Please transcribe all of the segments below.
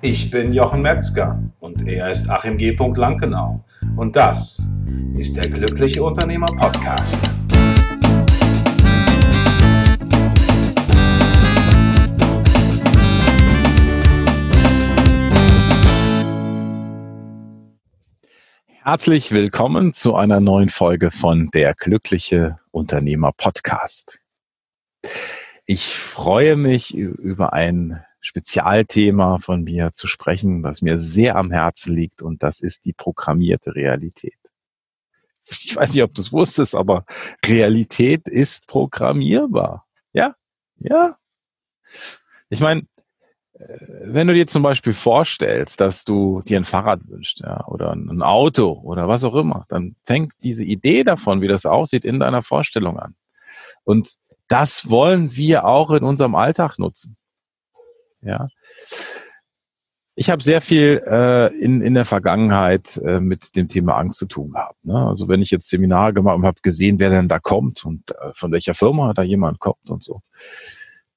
Ich bin Jochen Metzger und er ist Achim G. Lankenau. Und das ist der Glückliche Unternehmer Podcast. Herzlich willkommen zu einer neuen Folge von der Glückliche Unternehmer Podcast. Ich freue mich über ein Spezialthema von mir zu sprechen, was mir sehr am Herzen liegt und das ist die programmierte Realität. Ich weiß nicht, ob du es wusstest, aber Realität ist programmierbar. Ja, ja. Ich meine, äh, wenn du dir zum Beispiel vorstellst, dass du dir ein Fahrrad wünschst, ja, oder ein Auto oder was auch immer, dann fängt diese Idee davon, wie das aussieht, in deiner Vorstellung an. Und das wollen wir auch in unserem Alltag nutzen. Ja. Ich habe sehr viel äh, in, in der Vergangenheit äh, mit dem Thema Angst zu tun gehabt. Ne? Also wenn ich jetzt Seminare gemacht und habe gesehen, wer denn da kommt und äh, von welcher Firma da jemand kommt und so,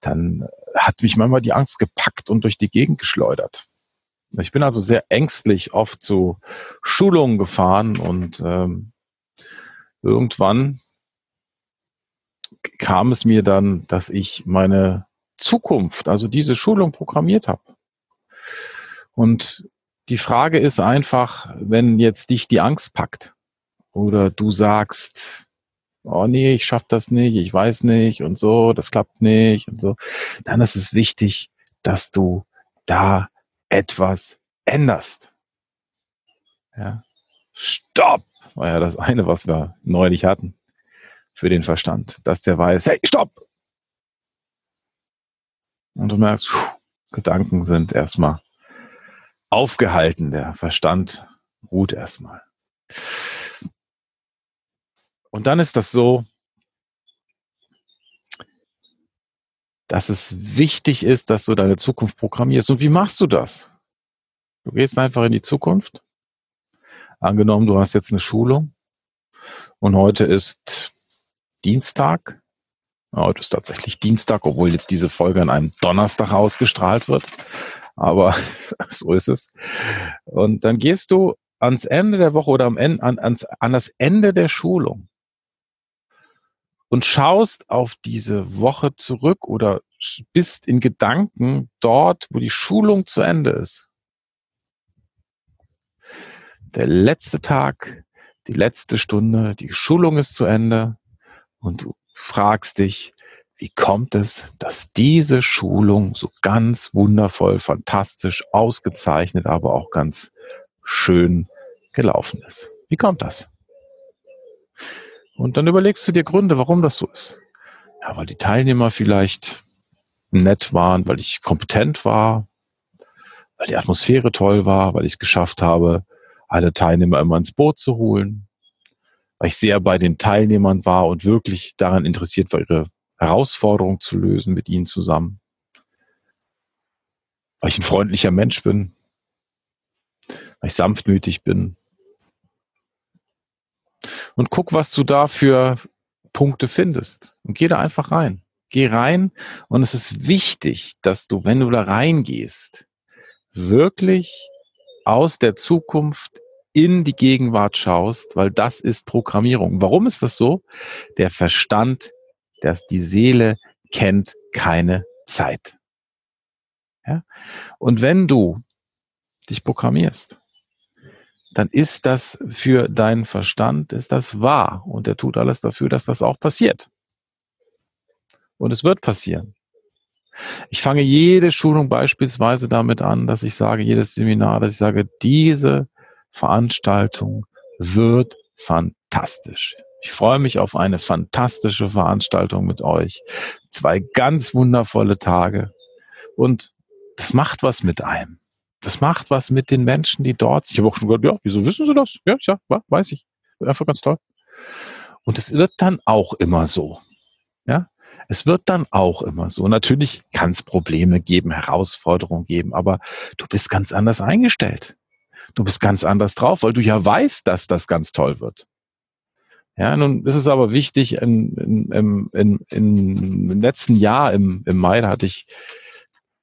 dann hat mich manchmal die Angst gepackt und durch die Gegend geschleudert. Ich bin also sehr ängstlich oft zu Schulungen gefahren und ähm, irgendwann kam es mir dann, dass ich meine Zukunft, also diese Schulung programmiert habe. Und die Frage ist einfach, wenn jetzt dich die Angst packt oder du sagst, oh nee, ich schaff das nicht, ich weiß nicht und so, das klappt nicht und so, dann ist es wichtig, dass du da etwas änderst. Ja. Stopp! War ja das eine, was wir neulich hatten für den Verstand, dass der weiß, hey, stopp! Und du merkst, pfuh, Gedanken sind erstmal aufgehalten, der Verstand ruht erstmal. Und dann ist das so, dass es wichtig ist, dass du deine Zukunft programmierst. Und wie machst du das? Du gehst einfach in die Zukunft. Angenommen, du hast jetzt eine Schulung und heute ist Dienstag. Heute ist tatsächlich Dienstag, obwohl jetzt diese Folge an einem Donnerstag ausgestrahlt wird. Aber so ist es. Und dann gehst du ans Ende der Woche oder am Ende, an, ans, an das Ende der Schulung und schaust auf diese Woche zurück oder bist in Gedanken dort, wo die Schulung zu Ende ist. Der letzte Tag, die letzte Stunde, die Schulung ist zu Ende und du fragst dich, wie kommt es, dass diese Schulung so ganz wundervoll, fantastisch, ausgezeichnet, aber auch ganz schön gelaufen ist? Wie kommt das? Und dann überlegst du dir Gründe, warum das so ist. Ja, weil die Teilnehmer vielleicht nett waren, weil ich kompetent war, weil die Atmosphäre toll war, weil ich es geschafft habe, alle Teilnehmer immer ins Boot zu holen, weil ich sehr bei den Teilnehmern war und wirklich daran interessiert war, ihre Herausforderung zu lösen mit ihnen zusammen, weil ich ein freundlicher Mensch bin, weil ich sanftmütig bin, und guck, was du da für Punkte findest. Und geh da einfach rein. Geh rein und es ist wichtig, dass du, wenn du da reingehst, wirklich aus der Zukunft in die Gegenwart schaust, weil das ist Programmierung. Warum ist das so? Der Verstand, dass die Seele kennt keine Zeit. Ja? Und wenn du dich programmierst, dann ist das für deinen Verstand, ist das wahr. Und er tut alles dafür, dass das auch passiert. Und es wird passieren. Ich fange jede Schulung beispielsweise damit an, dass ich sage, jedes Seminar, dass ich sage, diese Veranstaltung wird fantastisch. Ich freue mich auf eine fantastische Veranstaltung mit euch. Zwei ganz wundervolle Tage. Und das macht was mit einem das macht was mit den Menschen, die dort sind. Ich habe auch schon gehört, ja, wieso wissen sie das? Ja, ja, weiß ich. Einfach ganz toll. Und es wird dann auch immer so. Ja, es wird dann auch immer so. Natürlich kann es Probleme geben, Herausforderungen geben, aber du bist ganz anders eingestellt. Du bist ganz anders drauf, weil du ja weißt, dass das ganz toll wird. Ja, nun ist es aber wichtig, in, in, in, im letzten Jahr, im, im Mai, da hatte ich,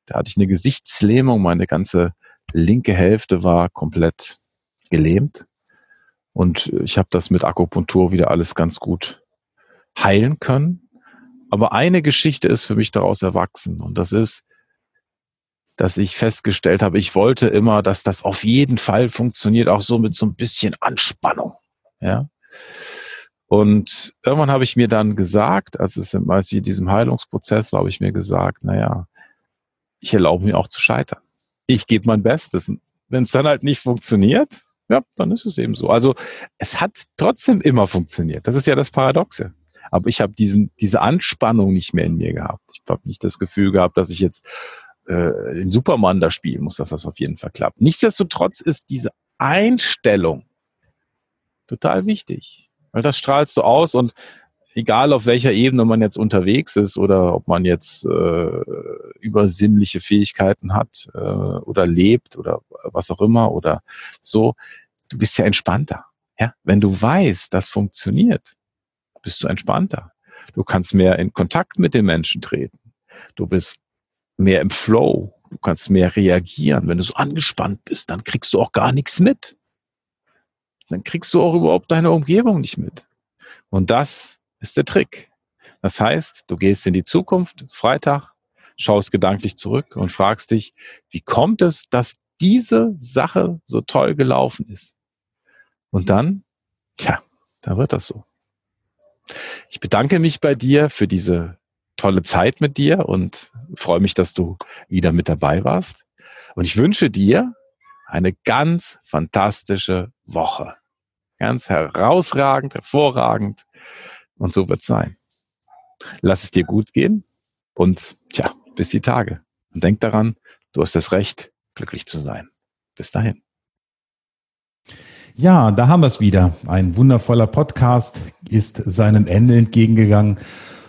da hatte ich eine Gesichtslähmung, meine ganze linke Hälfte war komplett gelähmt. Und ich habe das mit Akupunktur wieder alles ganz gut heilen können. Aber eine Geschichte ist für mich daraus erwachsen. Und das ist, dass ich festgestellt habe, ich wollte immer, dass das auf jeden Fall funktioniert, auch so mit so ein bisschen Anspannung. Ja. Und irgendwann habe ich mir dann gesagt, als es als ich in diesem Heilungsprozess war, habe ich mir gesagt, naja, ich erlaube mir auch zu scheitern. Ich gebe mein Bestes. Wenn es dann halt nicht funktioniert, ja, dann ist es eben so. Also es hat trotzdem immer funktioniert. Das ist ja das Paradoxe. Aber ich habe diesen diese Anspannung nicht mehr in mir gehabt. Ich habe nicht das Gefühl gehabt, dass ich jetzt äh, den Superman da spielen muss, dass das auf jeden Fall klappt. Nichtsdestotrotz ist diese Einstellung total wichtig, weil das strahlst du aus und egal auf welcher Ebene man jetzt unterwegs ist oder ob man jetzt äh, übersinnliche Fähigkeiten hat äh, oder lebt oder was auch immer oder so, du bist ja entspannter. Ja, wenn du weißt, das funktioniert, bist du entspannter. Du kannst mehr in Kontakt mit den Menschen treten. Du bist mehr im Flow. Du kannst mehr reagieren. Wenn du so angespannt bist, dann kriegst du auch gar nichts mit. Dann kriegst du auch überhaupt deine Umgebung nicht mit. Und das ist der Trick. Das heißt, du gehst in die Zukunft, Freitag, schaust gedanklich zurück und fragst dich, wie kommt es, dass diese Sache so toll gelaufen ist? Und dann, tja, da wird das so. Ich bedanke mich bei dir für diese tolle Zeit mit dir und freue mich, dass du wieder mit dabei warst. Und ich wünsche dir eine ganz fantastische Woche. Ganz herausragend, hervorragend. Und so wird es sein. Lass es dir gut gehen und tja, bis die Tage. Und denk daran, du hast das Recht, glücklich zu sein. Bis dahin. Ja, da haben wir es wieder. Ein wundervoller Podcast ist seinem Ende entgegengegangen.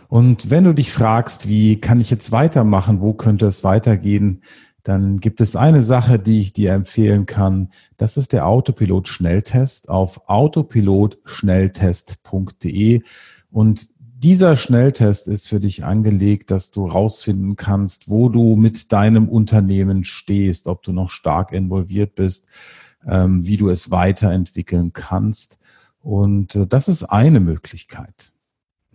Und wenn du dich fragst, wie kann ich jetzt weitermachen, wo könnte es weitergehen, dann gibt es eine Sache, die ich dir empfehlen kann. Das ist der Autopilot-Schnelltest auf autopilotschnelltest.de. Und dieser Schnelltest ist für dich angelegt, dass du rausfinden kannst, wo du mit deinem Unternehmen stehst, ob du noch stark involviert bist, ähm, wie du es weiterentwickeln kannst. Und äh, das ist eine Möglichkeit.